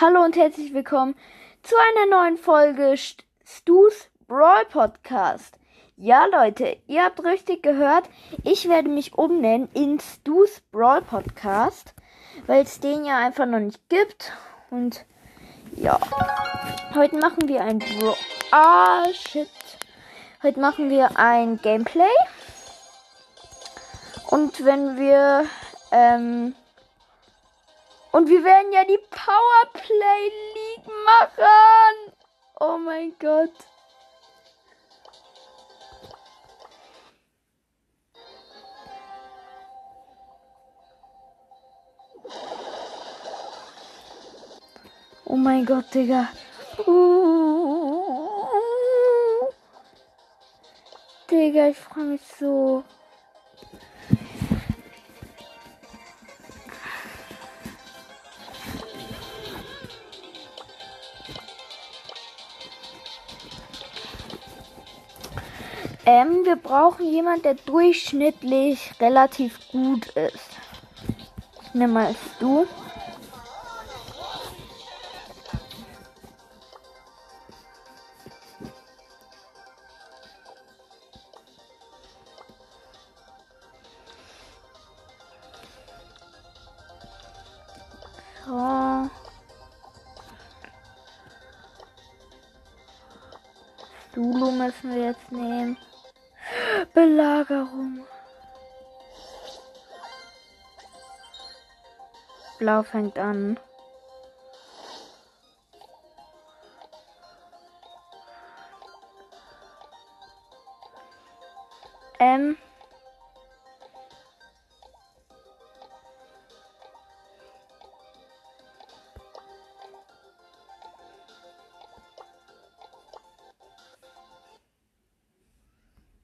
Hallo und herzlich willkommen zu einer neuen Folge Stu's Brawl Podcast. Ja, Leute, ihr habt richtig gehört. Ich werde mich umnennen in Stu's Brawl Podcast, weil es den ja einfach noch nicht gibt. Und ja, heute machen wir ein Brawl. Ah, shit. Heute machen wir ein Gameplay. Und wenn wir ähm, und wir werden ja die Powerplay League machen. Oh mein Gott. Oh mein Gott, Digga. Uh, Digga, ich freue mich so. Ähm, wir brauchen jemanden, der durchschnittlich relativ gut ist. Nimm mal du. Blau fängt an. Ähm.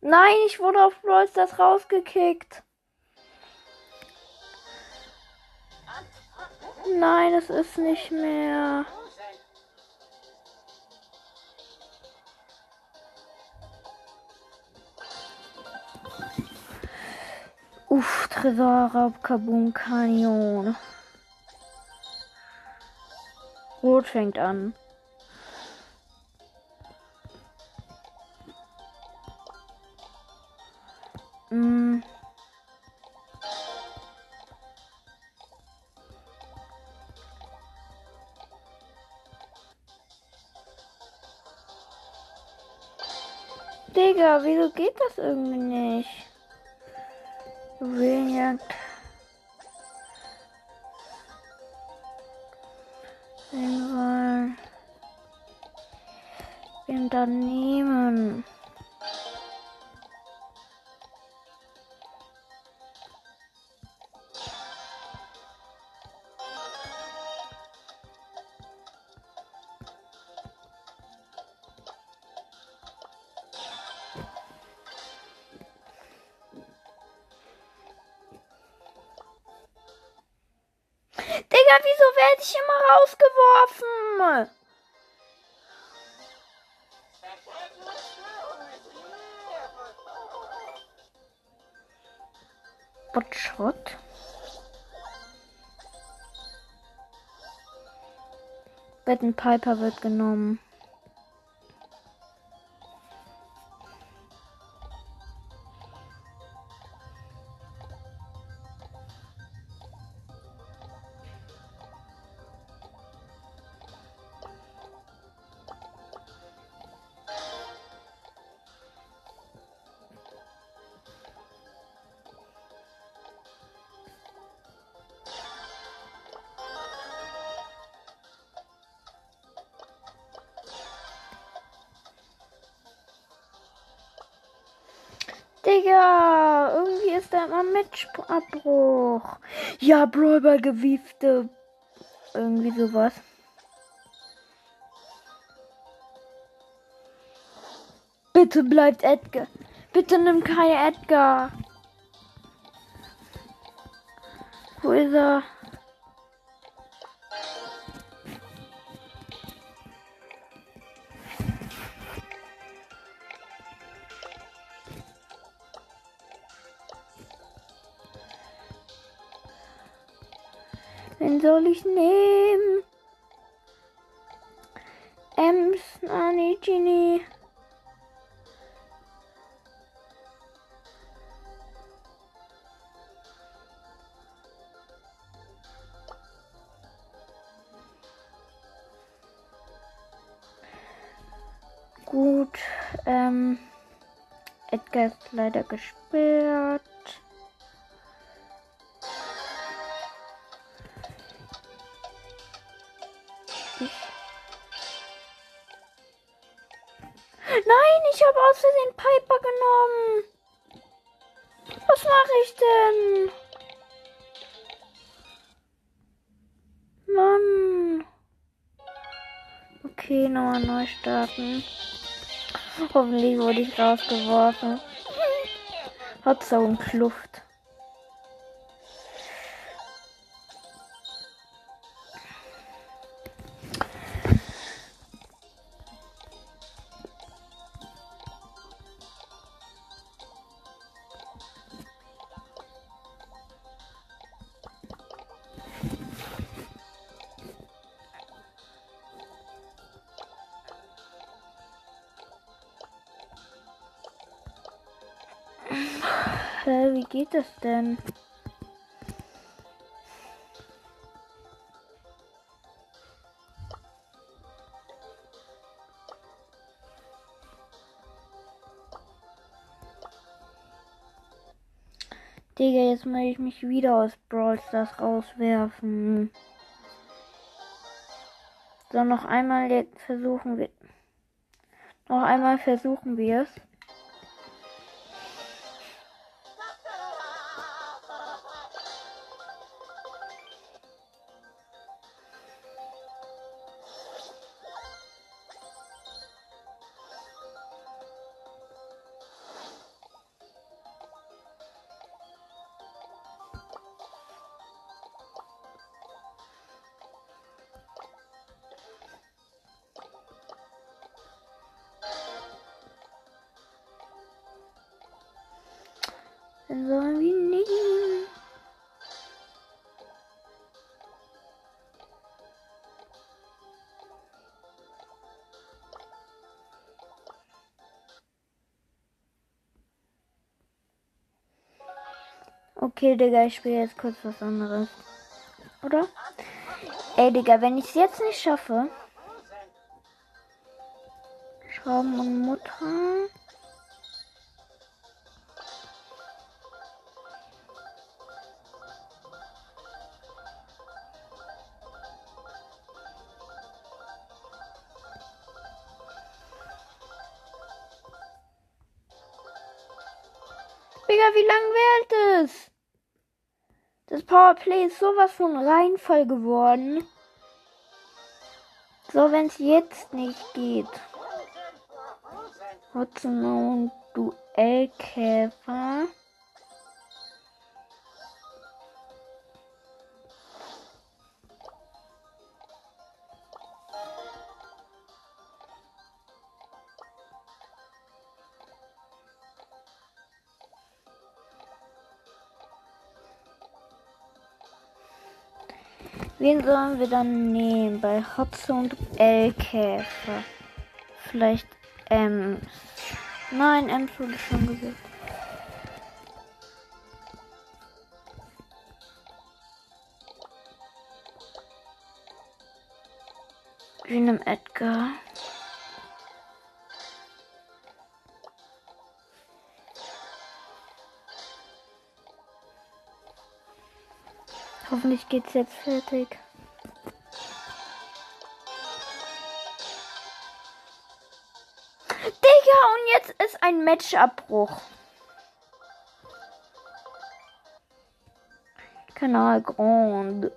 Nein, ich wurde auf Brawl Stars rausgekickt. Nein, es ist nicht mehr. Uff, Tresorraub, Kabum, Kanion. Rot fängt an. Geht werde ich immer rausgeworfen? Botschrott. Betten Piper wird genommen. Digga, irgendwie ist da immer Matchabbruch. Ja, Brawler gewiefte. Irgendwie sowas. Bitte bleibt Edgar. Bitte nimm keine Edgar. Wo ist er? Ich nehmen? Ems, Nani, Genie. Gut, ähm, Edgar ist leider gesperrt. Nochmal neu starten. Hoffentlich wurde ich rausgeworfen. Hat so ein Kluft. Hä, wie geht das denn? Digga, jetzt muss ich mich wieder aus Brawl Stars rauswerfen. So, noch einmal versuchen wir. Noch einmal versuchen wir es. Okay, Digga, ich spiele jetzt kurz was anderes. Oder? Ey, Digga, wenn ich es jetzt nicht schaffe. Schrauben und Mutter. Powerplay ist sowas von Reinfall geworden. So, wenn es jetzt nicht geht. Hudson und Duellkäfer. Wen sollen wir dann nehmen? Bei Hotze und L-Käfer. Vielleicht Ems. Nein, Ems wurde schon gewählt. Wir nehmen Edgar. Hoffentlich geht's jetzt fertig. Digga, und jetzt ist ein Matchabbruch. Kanal Grand.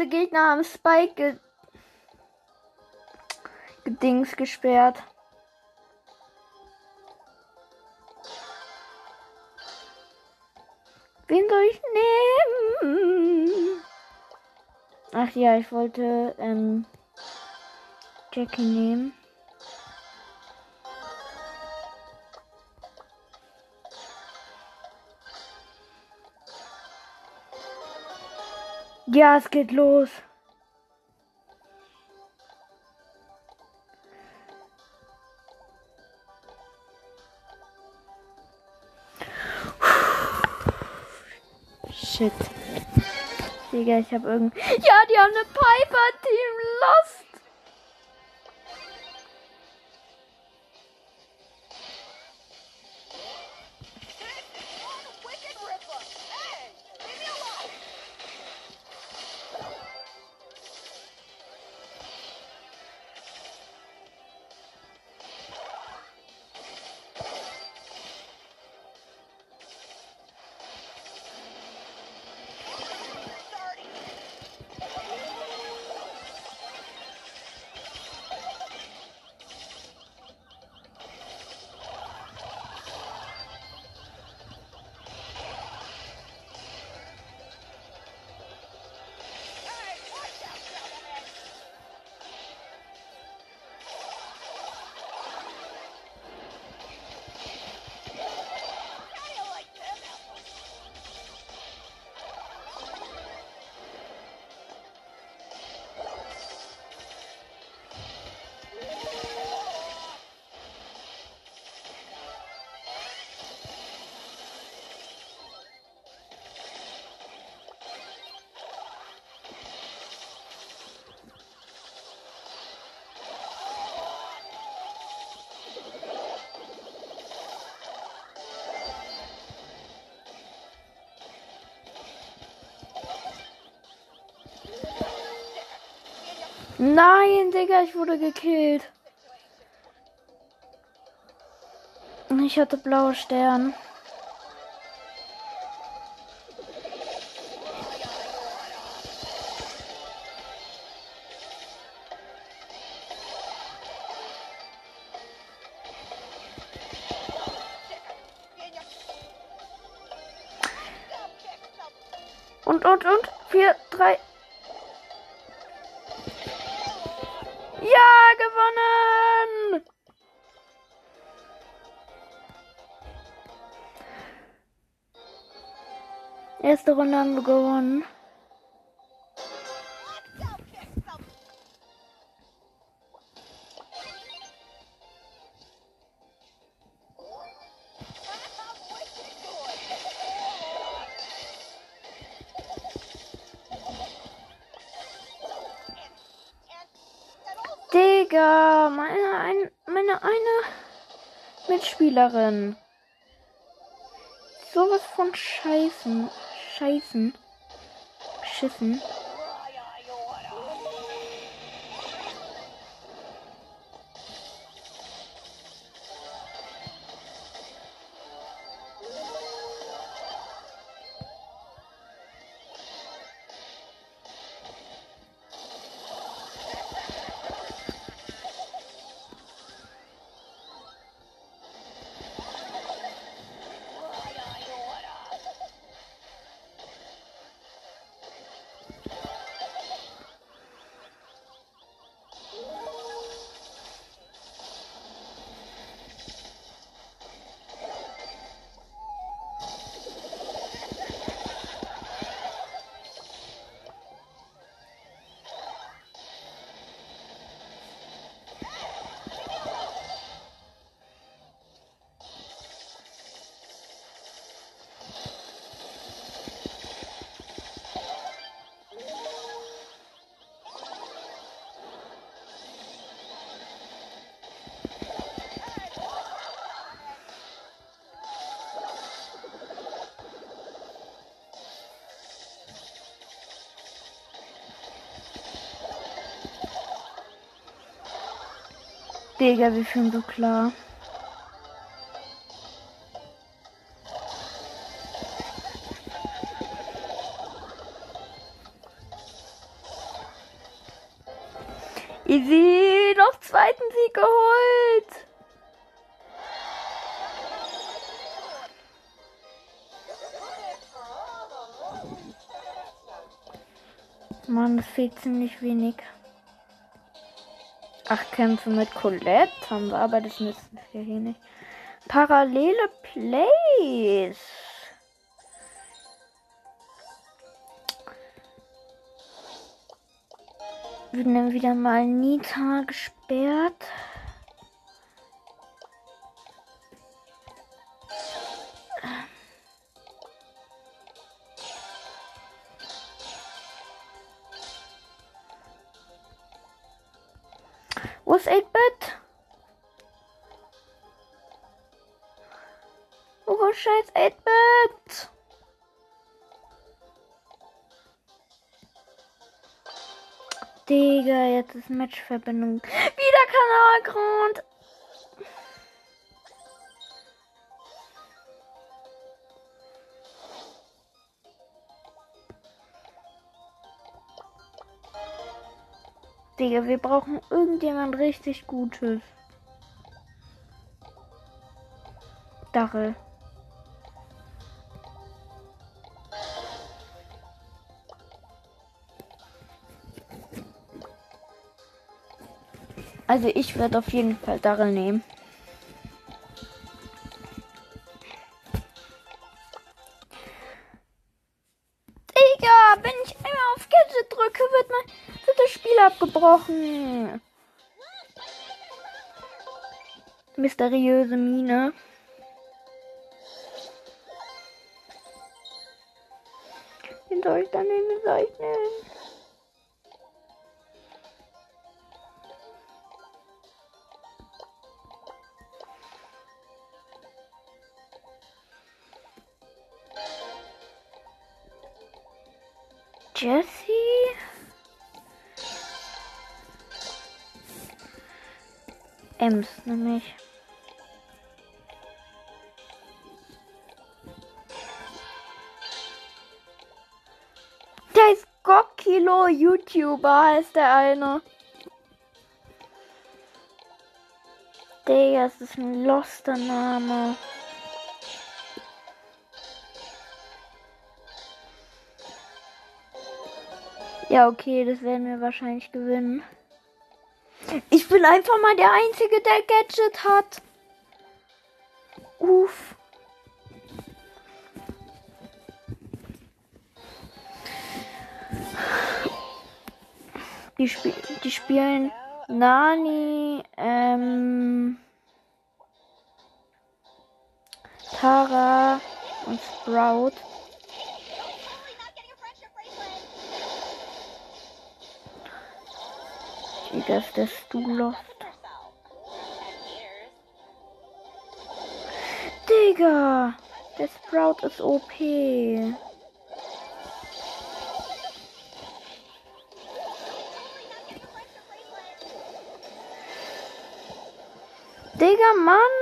Unsere Gegner haben Spike ge gedings gesperrt. Wen soll ich nehmen? Ach ja, ich wollte ähm, Jackie nehmen. Ja, es geht los. Shit. Digga, ich hab irgend. Ja, die haben eine Piper Team Lost. Nein, Digga, ich wurde gekillt. Ich hatte blaue Stern. Und, und, und. Vier, drei. Erste Runde haben wir gewonnen. Digga, meine, ein, meine eine Mitspielerin. Sowas von Scheißen. Scheißen. Schiffen. Digga, wir fühlen so klar. Easy, noch zweiten Sieg geholt. Mann, das fehlt ziemlich wenig. Ach, Kämpfe mit Colette haben wir, aber das müssen wir hier nicht. Parallele Plays. Wir nehmen wieder mal Nita gesperrt. Ist 8-Bit? Wo ist scheiß 8-Bit? Digga, jetzt ist Matchverbindung. Wieder Kanalgrund. Digga, wir brauchen irgendjemand richtig Gutes. Dachel. Also ich werde auf jeden Fall Darrell nehmen. Spiel abgebrochen. Mysteriöse Mine. Den soll ich dann? Den soll Ems nämlich. Der ist Gokilo YouTuber, heißt der eine. Digga, das ist ein loster Name. Ja, okay, das werden wir wahrscheinlich gewinnen. Ich bin einfach mal der Einzige, der Gadget hat. Uff. Die, sp die spielen Nani, ähm, Tara und Sprout. Wie das das du lost. Digga! Der Sprout ist OP. Digga, Mann!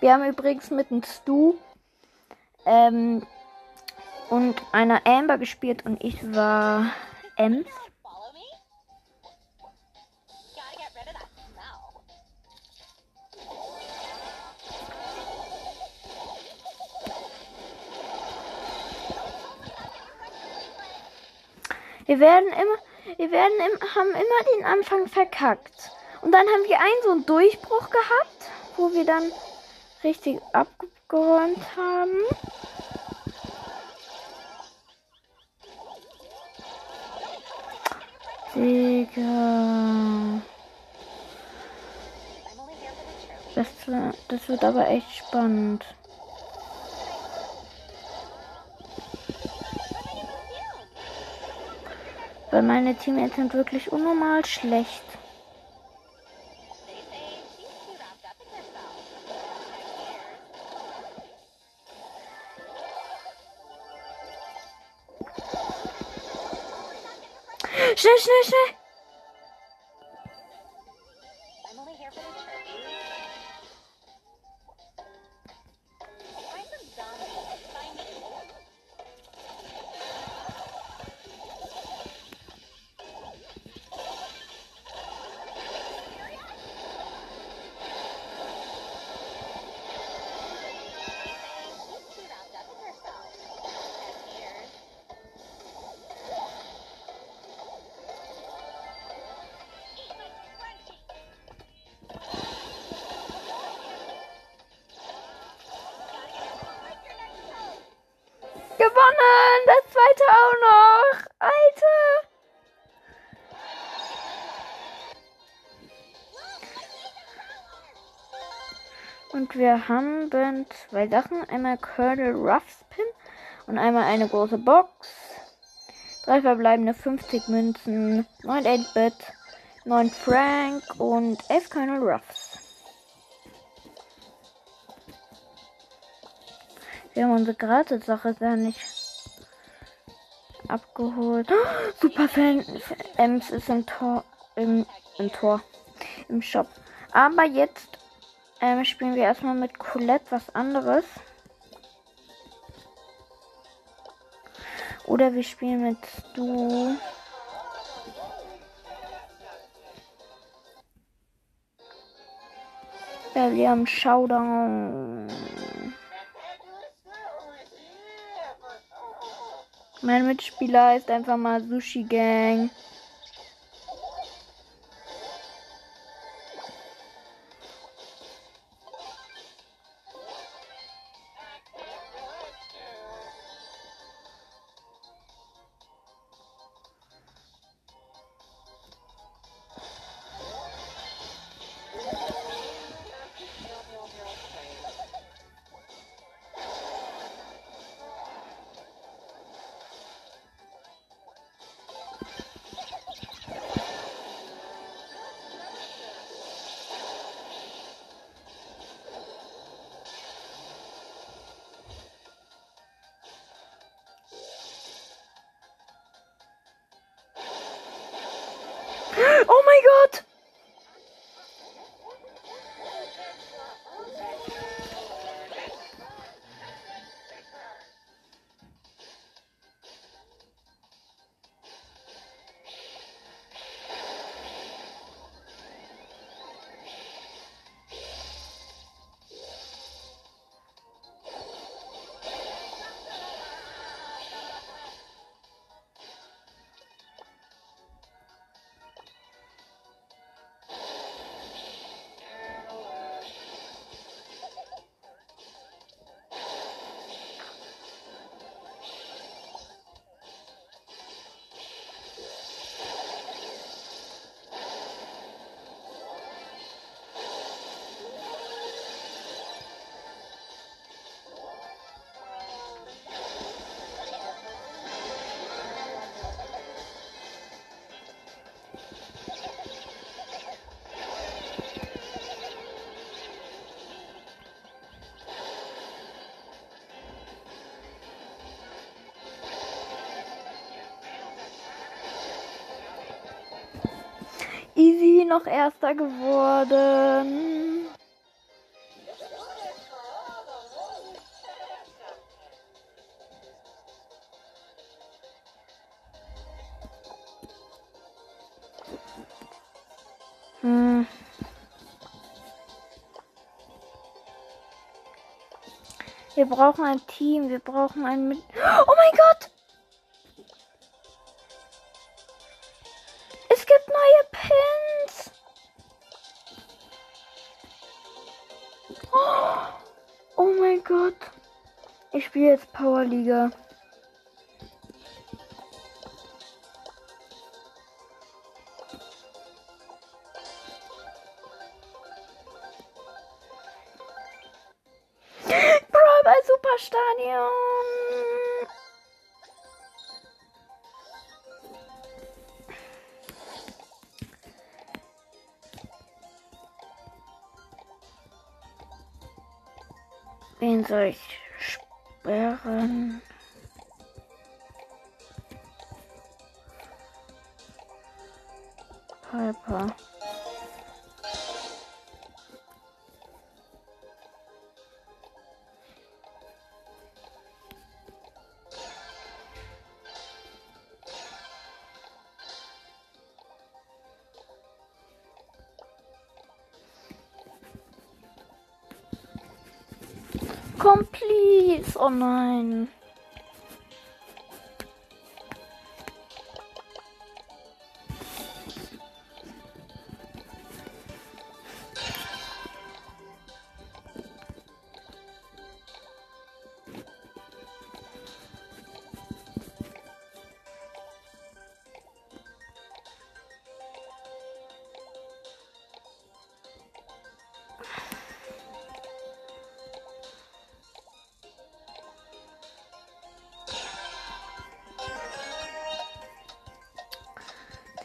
Wir haben übrigens mit einem Stu ähm, und einer Amber gespielt und ich war Ems. Wir werden immer, wir werden im, haben immer den Anfang verkackt. Und dann haben wir einen so einen Durchbruch gehabt, wo wir dann richtig abgeräumt haben. Digga. Das, das wird aber echt spannend. Weil meine Teammates sind wirklich unnormal schlecht. Schnell, schnell, schnell! Wir haben zwei Sachen. Einmal Colonel Ruffs Pin und einmal eine große Box. Drei verbleibende 50 Münzen, 9 8-Bit, 9 Frank und 11 Colonel Ruffs. Wir haben unsere Gratis-Sache gar nicht abgeholt. Oh, Super Fan Ems ist im Tor, im, im Tor, im Shop. Aber jetzt ähm, spielen wir erstmal mit Colette was anderes. Oder wir spielen mit Stu. Ja, wir haben Showdown. Mein Mitspieler ist einfach mal Sushi Gang. Mein Gott! Noch erster geworden. Hm. Wir brauchen ein Team, wir brauchen ein. Oh mein Gott! Soll ich sperren? Oh nein.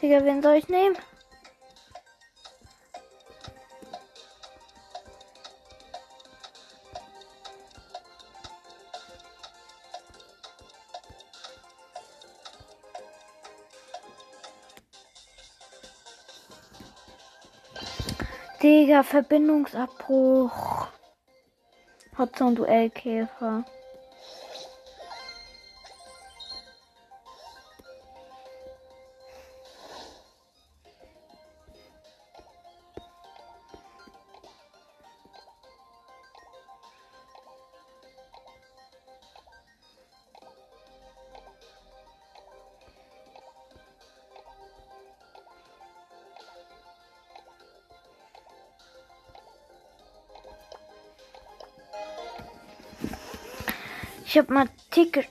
Digga, wen soll ich nehmen? Digga, Verbindungsabbruch. Hotzone Duellkäfer. Ich hab mal Ticket.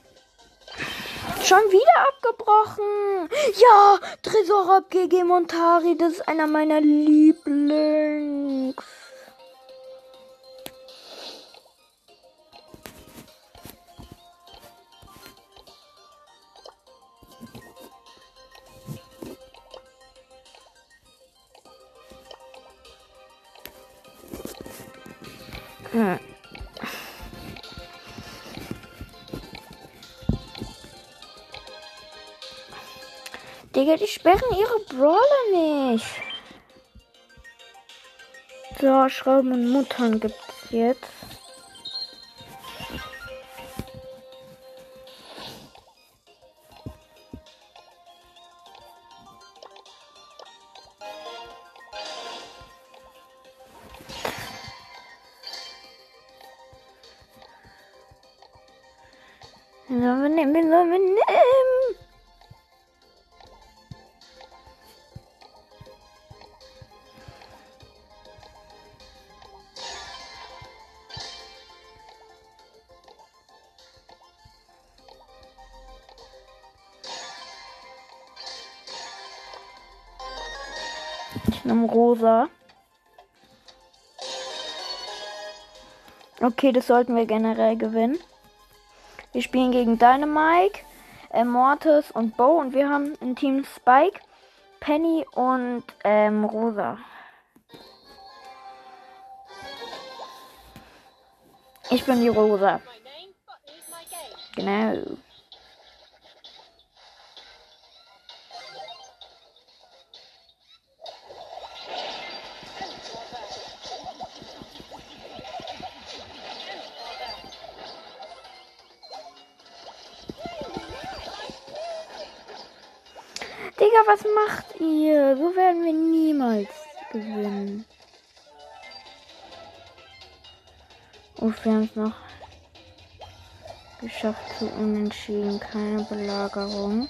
Schon wieder abgebrochen. Ja, Tresorab GG Montari, das ist einer meiner Lieblings. Digga, die sperren ihre Brawler nicht. So, Schrauben und Muttern gibt's jetzt. Nehme rosa. Okay, das sollten wir generell gewinnen. Wir spielen gegen Dynamike, Mortis und Bo und wir haben ein Team Spike, Penny und ähm, Rosa. Ich bin die Rosa. Genau. Was macht ihr? So werden wir niemals gewinnen. Uff, wir haben es noch geschafft zu unentschieden. Keine Belagerung.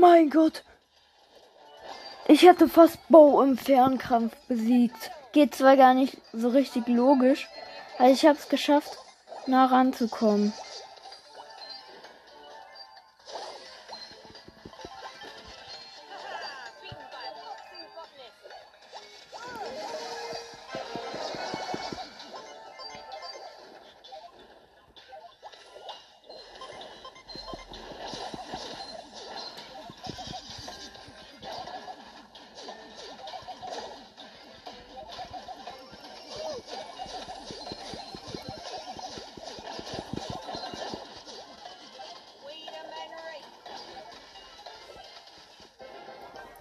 Mein Gott. Ich hatte fast Bo im Fernkampf besiegt. Geht zwar gar nicht so richtig logisch, aber ich habe es geschafft, nah ranzukommen.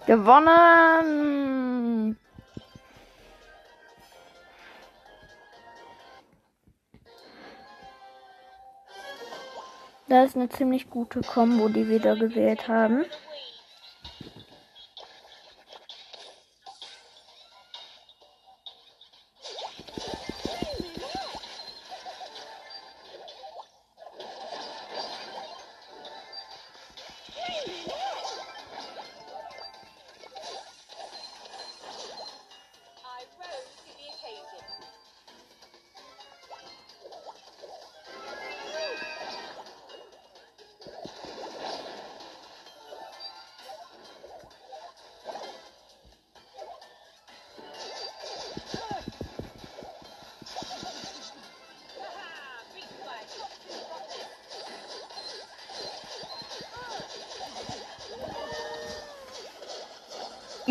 Gewonnen! Das ist eine ziemlich gute Combo, die wir da gewählt haben.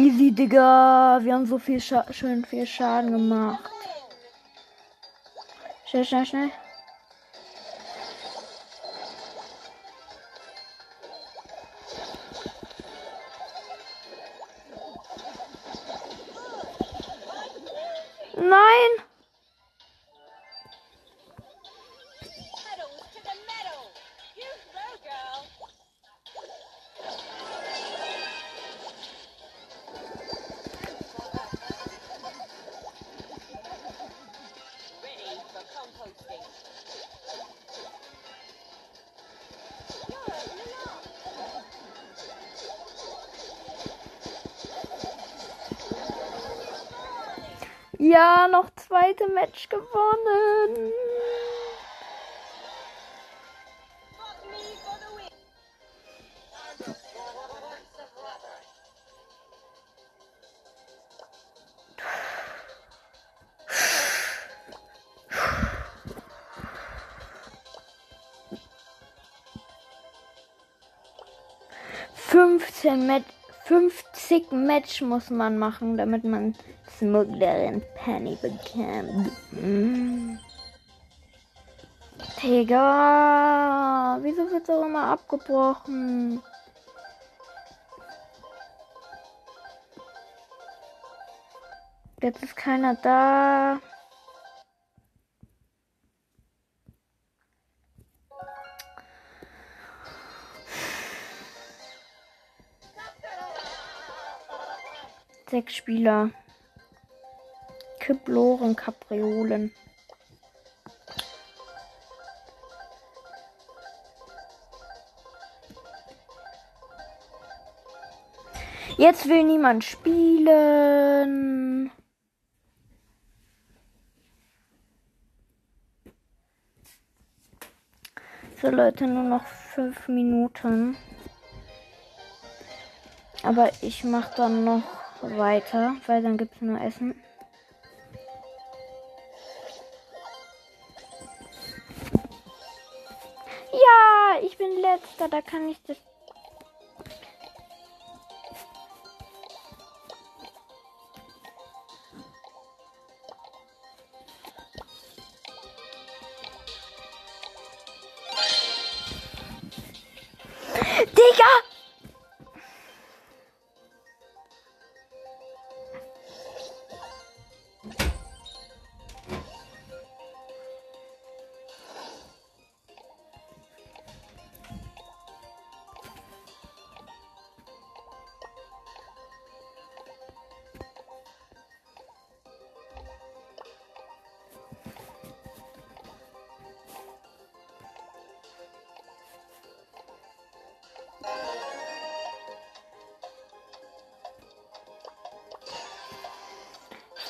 Easy, Digga. Wir haben so viel Scha schön viel Schaden gemacht. Schnell, schnell, schnell. Zweite Match gewonnen. Fünfzehn Match, 50 Match muss man machen, damit man Smugglerin Penny bekommt. Mm. Digga, wieso wird's auch immer abgebrochen? Jetzt ist keiner da. Sechs Spieler. Kiploren, Kapriolen. Jetzt will niemand spielen. So Leute, nur noch fünf Minuten. Aber ich mache dann noch weiter, weil dann gibt es nur Essen. Da kann ich das.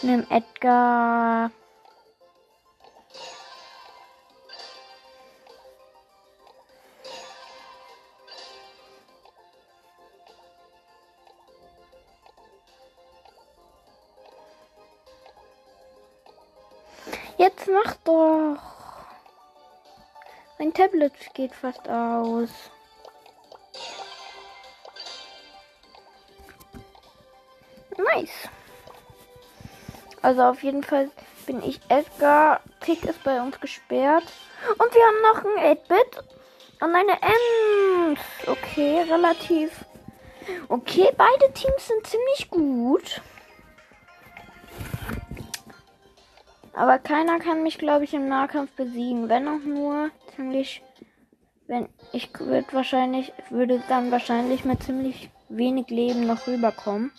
Nehme Edgar. Jetzt mach doch. Mein Tablet geht fast aus. Also auf jeden Fall bin ich Edgar. Tick ist bei uns gesperrt. Und wir haben noch ein 8-Bit und eine Ems. Okay, relativ. Okay, beide Teams sind ziemlich gut. Aber keiner kann mich, glaube ich, im Nahkampf besiegen. Wenn auch nur ziemlich. Wenn ich würde wahrscheinlich, würde dann wahrscheinlich mit ziemlich wenig Leben noch rüberkommen.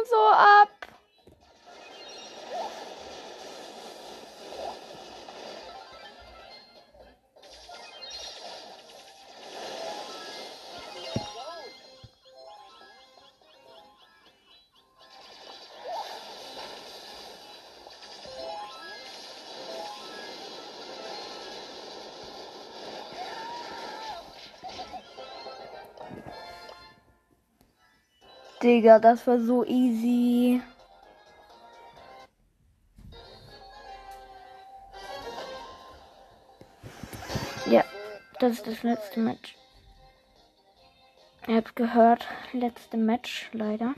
Wir zocken so ab. Digga, das war so easy. Ja, das ist das letzte Match. Ihr habt gehört, letzte Match leider.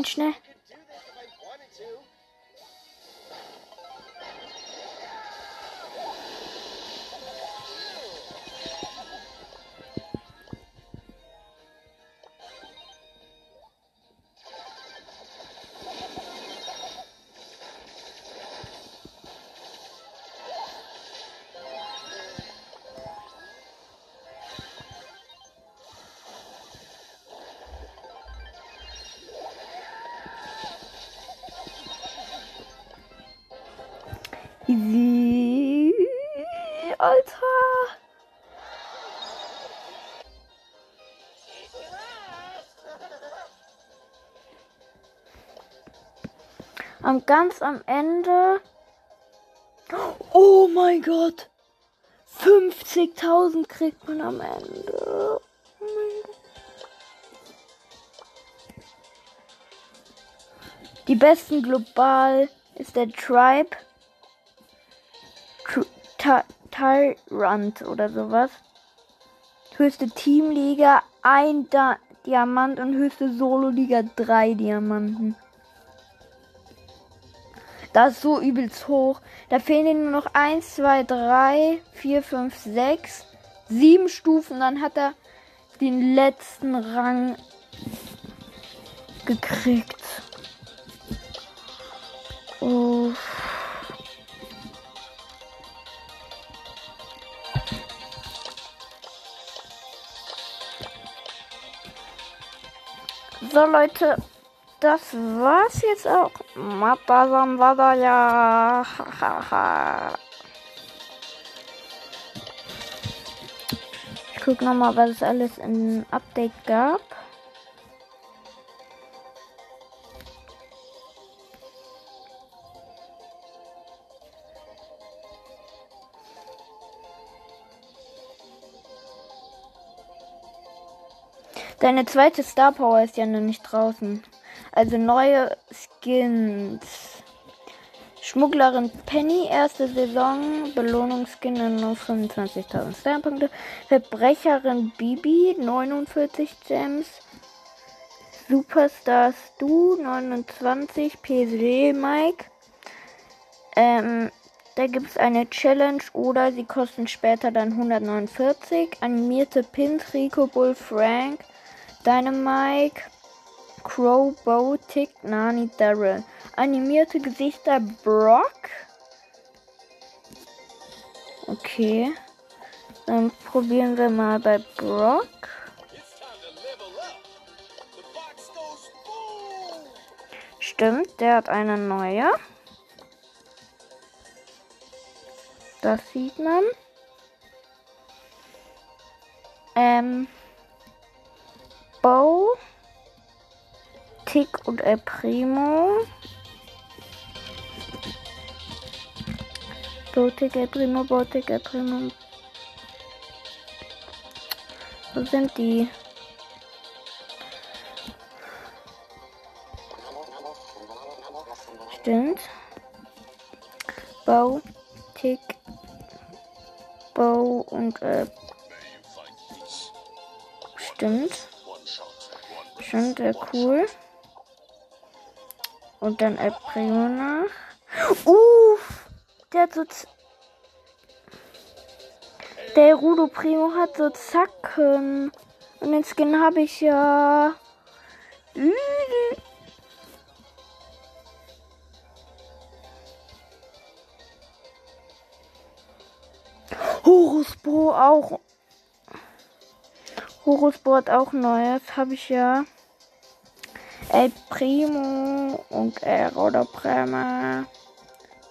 Nein, nein, Am ganz am Ende. Oh mein Gott. 50.000 kriegt man am Ende. Die besten global ist der Tribe. Tr- Ty- Tyrant oder sowas. Höchste Teamliga ein Diamant und höchste Solo-Liga drei Diamanten. Das ist so übelst hoch. Da fehlen dir nur noch 1, 2, 3, 4, 5, 6, 7 Stufen. Dann hat er den letzten Rang gekriegt. Oh. So Leute, das war's jetzt auch Matasan Wadaya. Hahaha. Ich guck nochmal, was es alles im Update gab. Deine zweite Star Power ist ja noch nicht draußen. Also neue Skins. Schmugglerin Penny, erste Saison, Belohnungsskin nur 25.000 Starpunkte. Verbrecherin Bibi, 49 Gems. Superstar Stu, 29. PSG Mike. Ähm, da gibt es eine Challenge oder sie kosten später dann 149. Animierte Pins, Rico Bull, Frank, Dynamike, Crow, Bo, Tick, Nani, Daryl. Animierte Gesichter Brock. Okay. Dann probieren wir mal bei Brock. Stimmt, der hat eine neue. Das sieht man. Ähm. Bo. Tick und El Primo. Bo, Tick, El Primo, Bo, Tick, El Primo. Wo sind die? Stimmt. Bow, Tick, Bow und äh, stimmt. Stimmt, äh, cool. Und dann El Primo nach. Uff! Der hat so. Der Rudo Primo hat so Zacken. Und den Skin habe ich ja. Üh. Horus Bro auch. Horus Bro hat auch Neues. Habe ich ja. El Primo und El Roder Prima.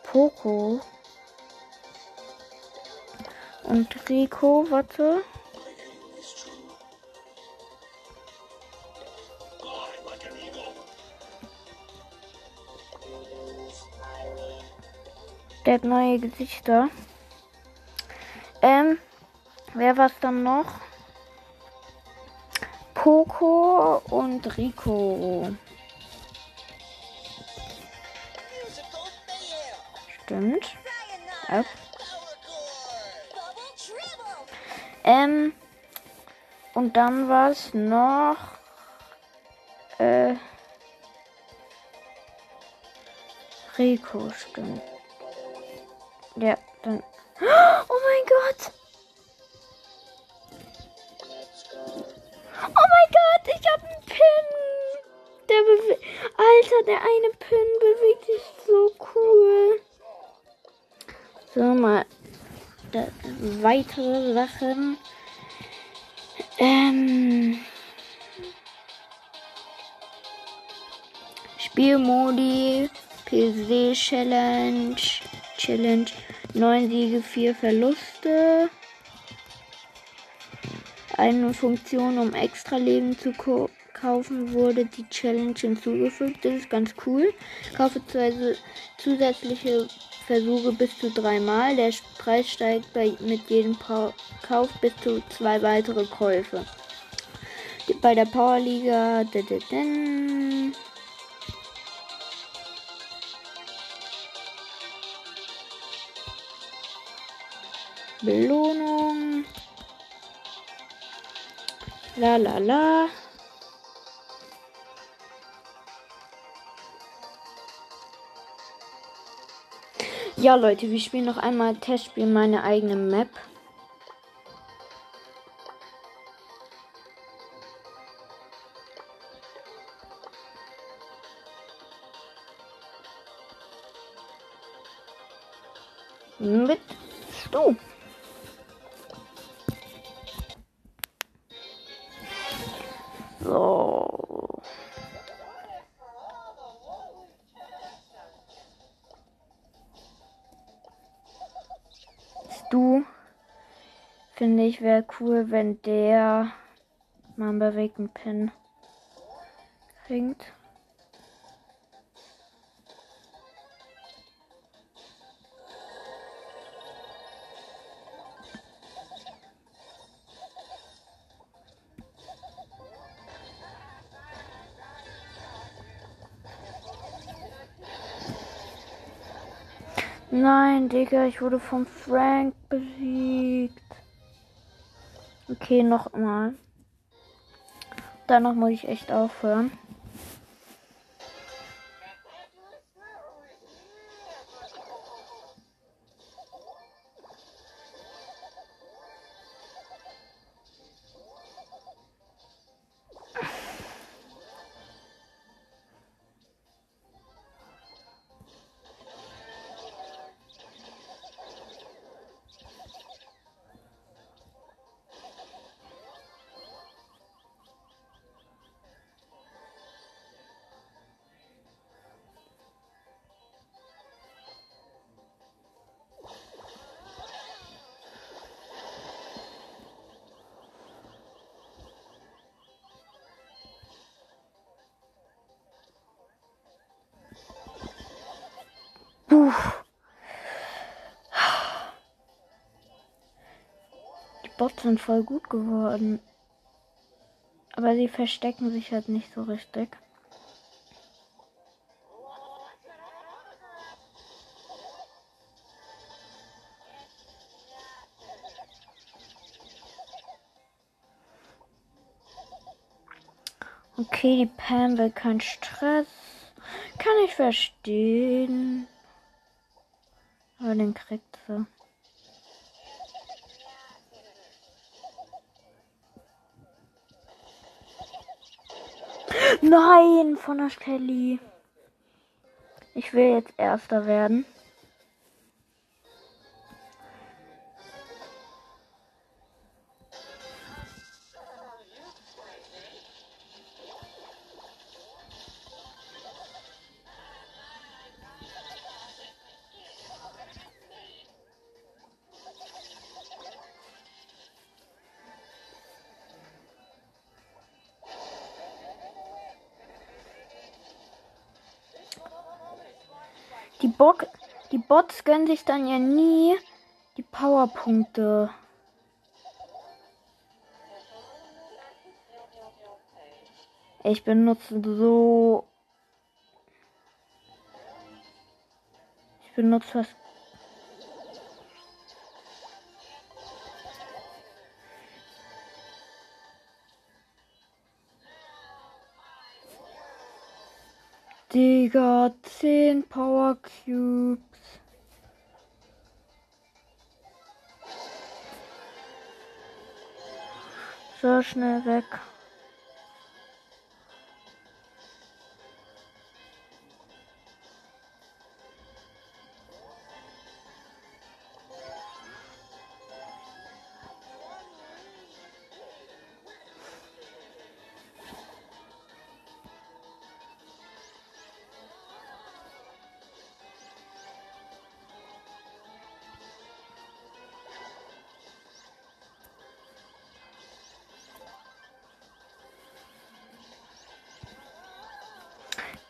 Poco. Und Rico, warte. Der hat neue Gesichter. Ähm, wer war's dann noch? Poco und Rico. Stimmt. Triple. Ähm, und dann war's noch. Äh. Rico, stimmt. Ja, dann. Oh mein Gott! Mein Gott, ich hab einen Pin! Der bewe Alter, der eine Pin bewegt sich so cool. So, mal weitere Sachen. Ähm. Spielmodi, PC Challenge, Challenge, 9 Siege, 4 Verluste. Eine Funktion, um extra Leben zu kaufen, wurde die Challenge hinzugefügt. Das ist ganz cool. Kaufe zwei zusätzliche Versuche bis zu dreimal. Der Preis steigt bei, mit jedem pa Kauf bis zu zwei weitere Käufe. Bei der Powerliga. da. Belohnung. La la la. Ja, Leute, wir spielen noch einmal Testspiel meine eigene Map. Eigentlich wäre cool, wenn der mal einen bewegten Pin kriegt. Nein, Digga, ich wurde vom Frank besiegt. Okay, nochmal. Danach muss ich echt aufhören. Puh. Die Bots sind voll gut geworden. Aber sie verstecken sich halt nicht so richtig. Okay, die Pam will keinen Stress. Kann ich verstehen. Aber den kriegt sie. Nein, von der Shelly. Ich will jetzt Erster werden. Bots gönnen sich dann ja nie die Powerpunkte. Ich benutze so. Ich benutze was. Digga, 10 Power Cubes. So schnell weg.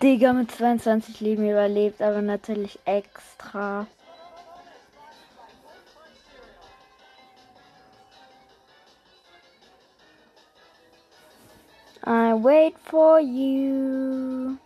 Digga mit 22 Leben überlebt, aber natürlich extra. I wait for you.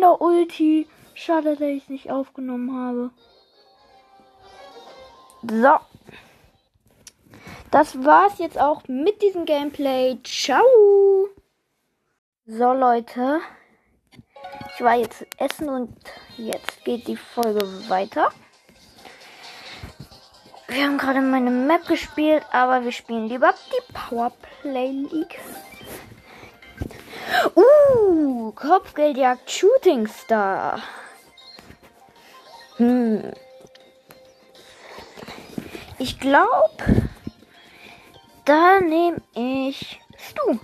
Mit seiner Ulti. Schade, dass ich es nicht aufgenommen habe. So. Das war's jetzt auch mit diesem Gameplay. Ciao. So, Leute. Ich war jetzt essen und jetzt geht die Folge weiter. Wir haben gerade meine Map gespielt, aber wir spielen lieber die Powerplay League. Uh, Kopfgeldjagd Shooting Star. Hm. Ich glaube, Da nehme ich Stu.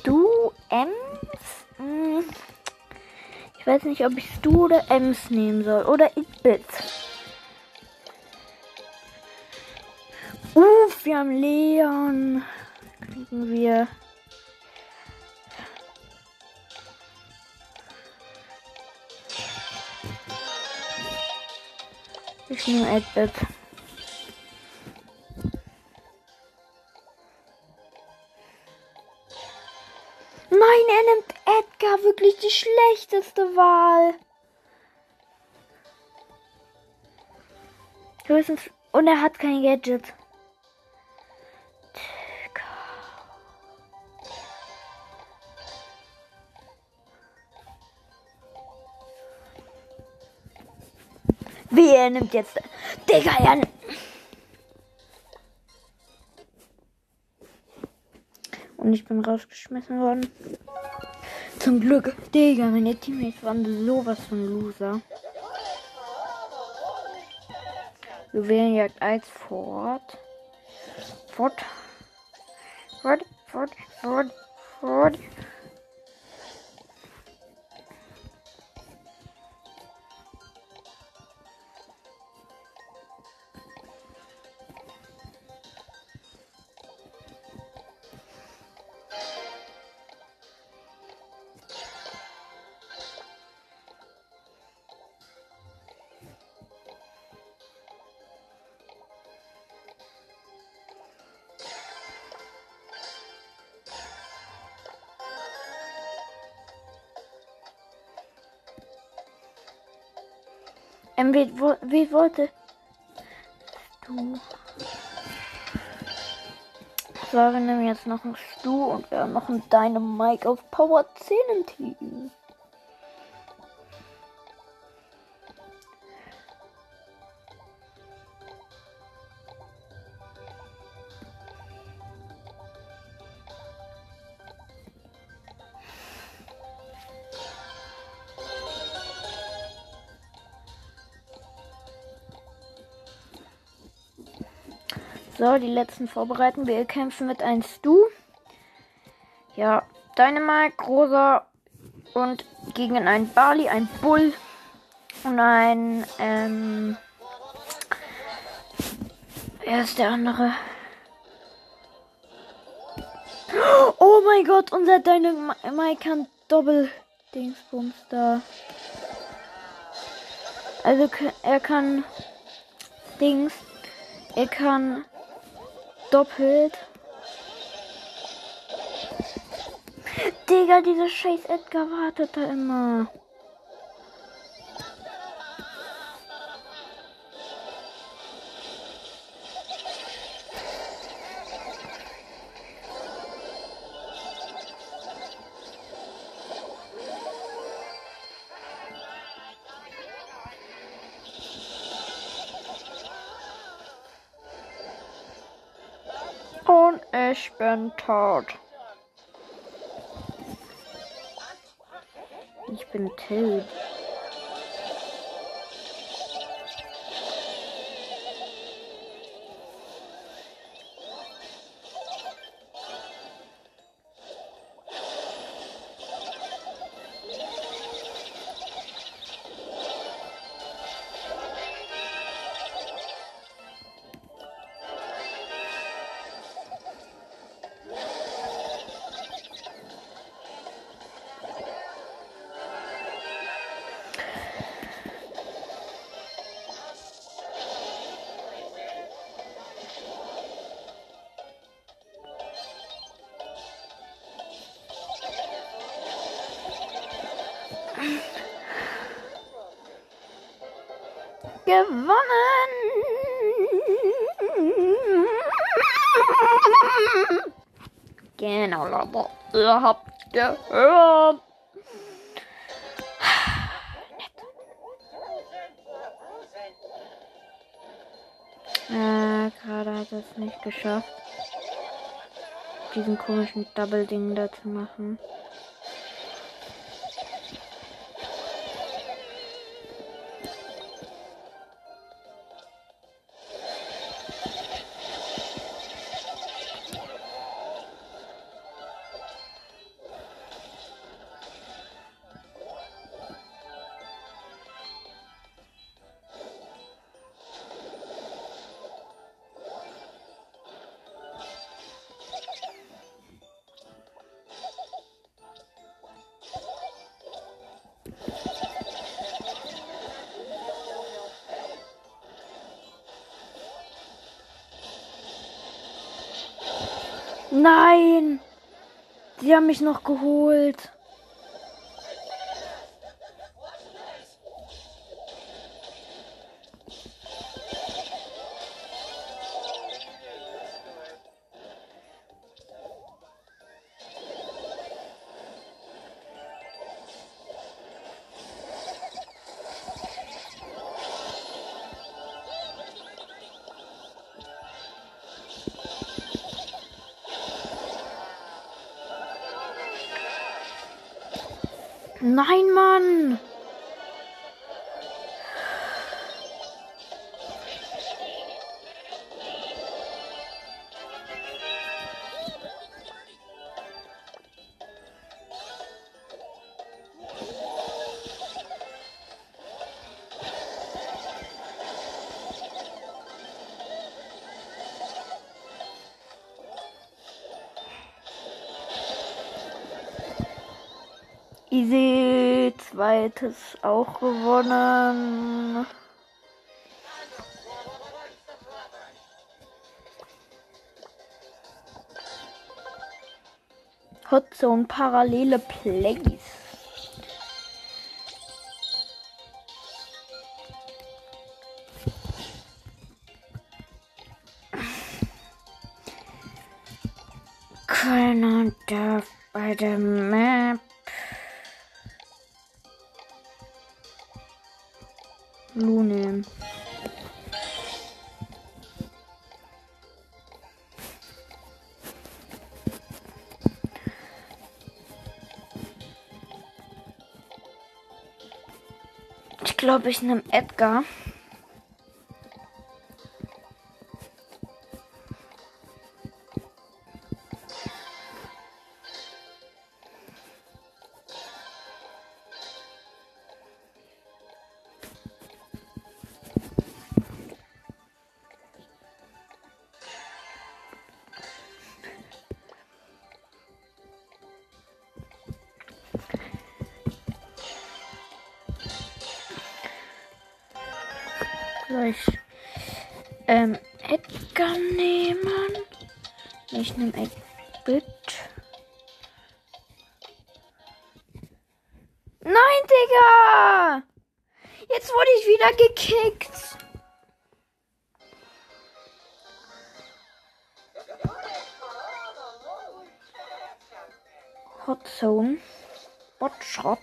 Stu, Ems? Hm. Ich weiß nicht, ob ich Stu oder Ems nehmen soll. Oder Itbits. Haben Leon. Kriegen wir. Ich nehme Edbit. Nein, er nimmt Edgar wirklich die schlechteste Wahl. Höchstens. Und er hat kein Gadget. Er nimmt jetzt. Digga, er. Und ich bin rausgeschmissen worden. Zum Glück. Digga, meine Teammates waren sowas von Loser. Juwelenjagd als fort. Fort. Fort, fort, fort, fort. Wie, wo, wie wollte du? So, wir nehmen jetzt noch einen Stu und wir haben noch einen Dynamite auf Power 10 im Team. So, die letzten vorbereiten. Wir kämpfen mit einem Stu. Ja, Dynamite, Rosa und gegen einen Barley, ein Bull und ein, ähm, wer ist der andere? Oh mein Gott, unser Dynamite kann Doppel-Dingsbums da. Also er kann Dings, er kann doppelt. Digga, dieser scheiß Edgar wartet da immer. Tot. Ich bin tot. Gewonnen! Genau, Leute. Ihr habt gehört. Äh, gerade hat es nicht geschafft, diesen komischen Double-Ding da zu machen. Haben mich noch geholt. Easy, zweites auch gewonnen. Hot Zone parallele Plays. Glaube, ich nehme Edgar. Hot Zone. Botschrott.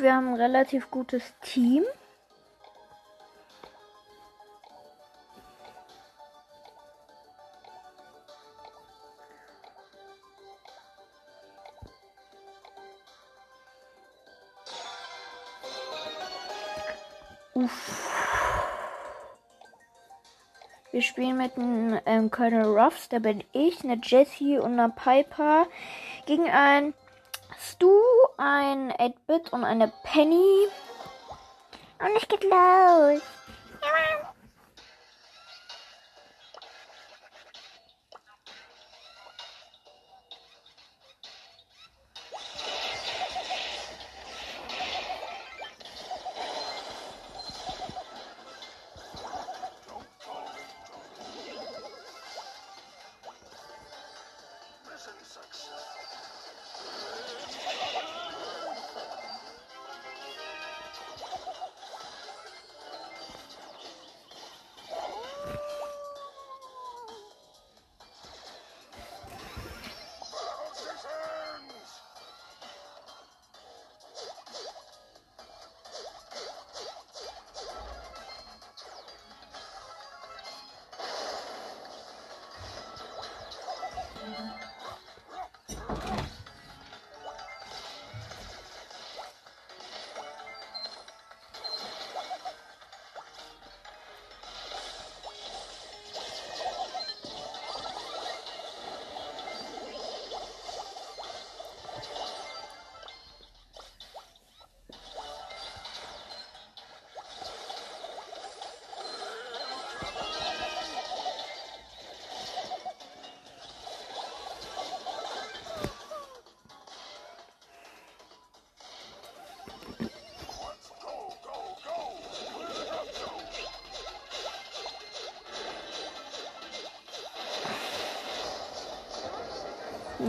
Wir haben ein relativ gutes Team. Wir spielen mit einem ähm, Colonel Ruffs, da bin ich, eine Jessie und eine Piper gegen ein ein 8-Bit und eine Penny. Und es geht los.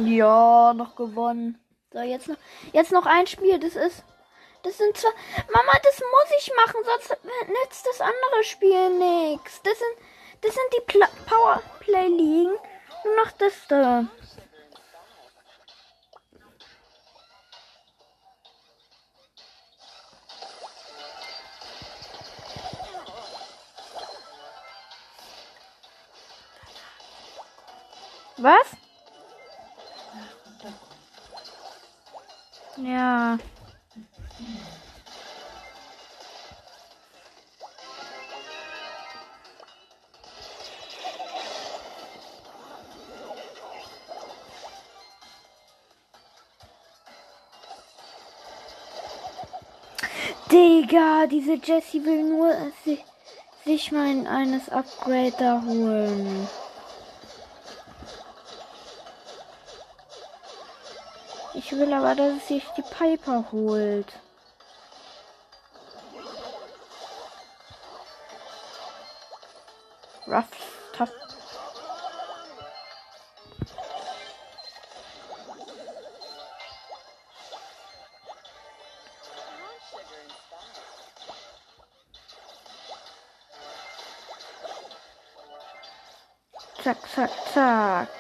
Ja, noch gewonnen. So, jetzt noch, jetzt noch ein Spiel. Das ist. Das sind zwei. Mama, das muss ich machen, sonst nützt das andere Spiel nichts. Das sind. Das sind die Pla Powerplay-Ligen. Nur noch das da. Digga, diese Jessie will nur si sich mein eines Upgrade da holen. Ich will aber, dass es sich die Piper holt. Rough, tough. Zack, zack, zack.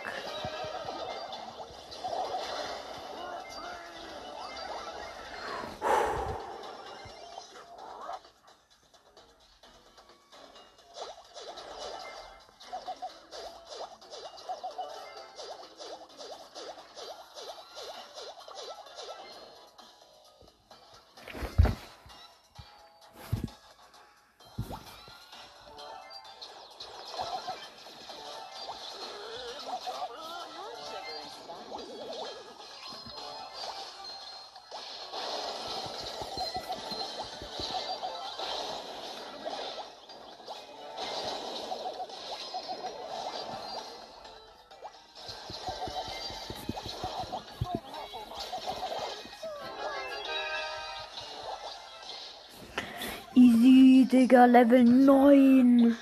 Digga, Level 9.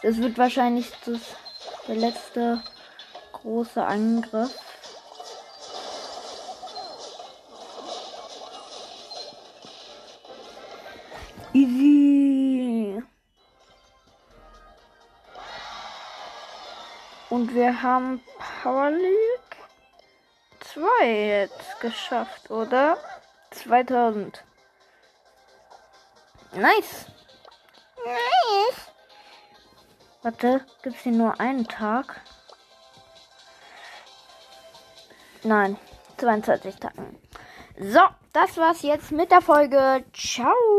Das wird wahrscheinlich das, der letzte große Angriff. Easy. Und wir haben Power League 2 jetzt geschafft, oder? 2000. Nice. Nice. Warte, gibt's hier nur einen Tag? Nein, 22 Tagen. So, das war's jetzt mit der Folge. Ciao.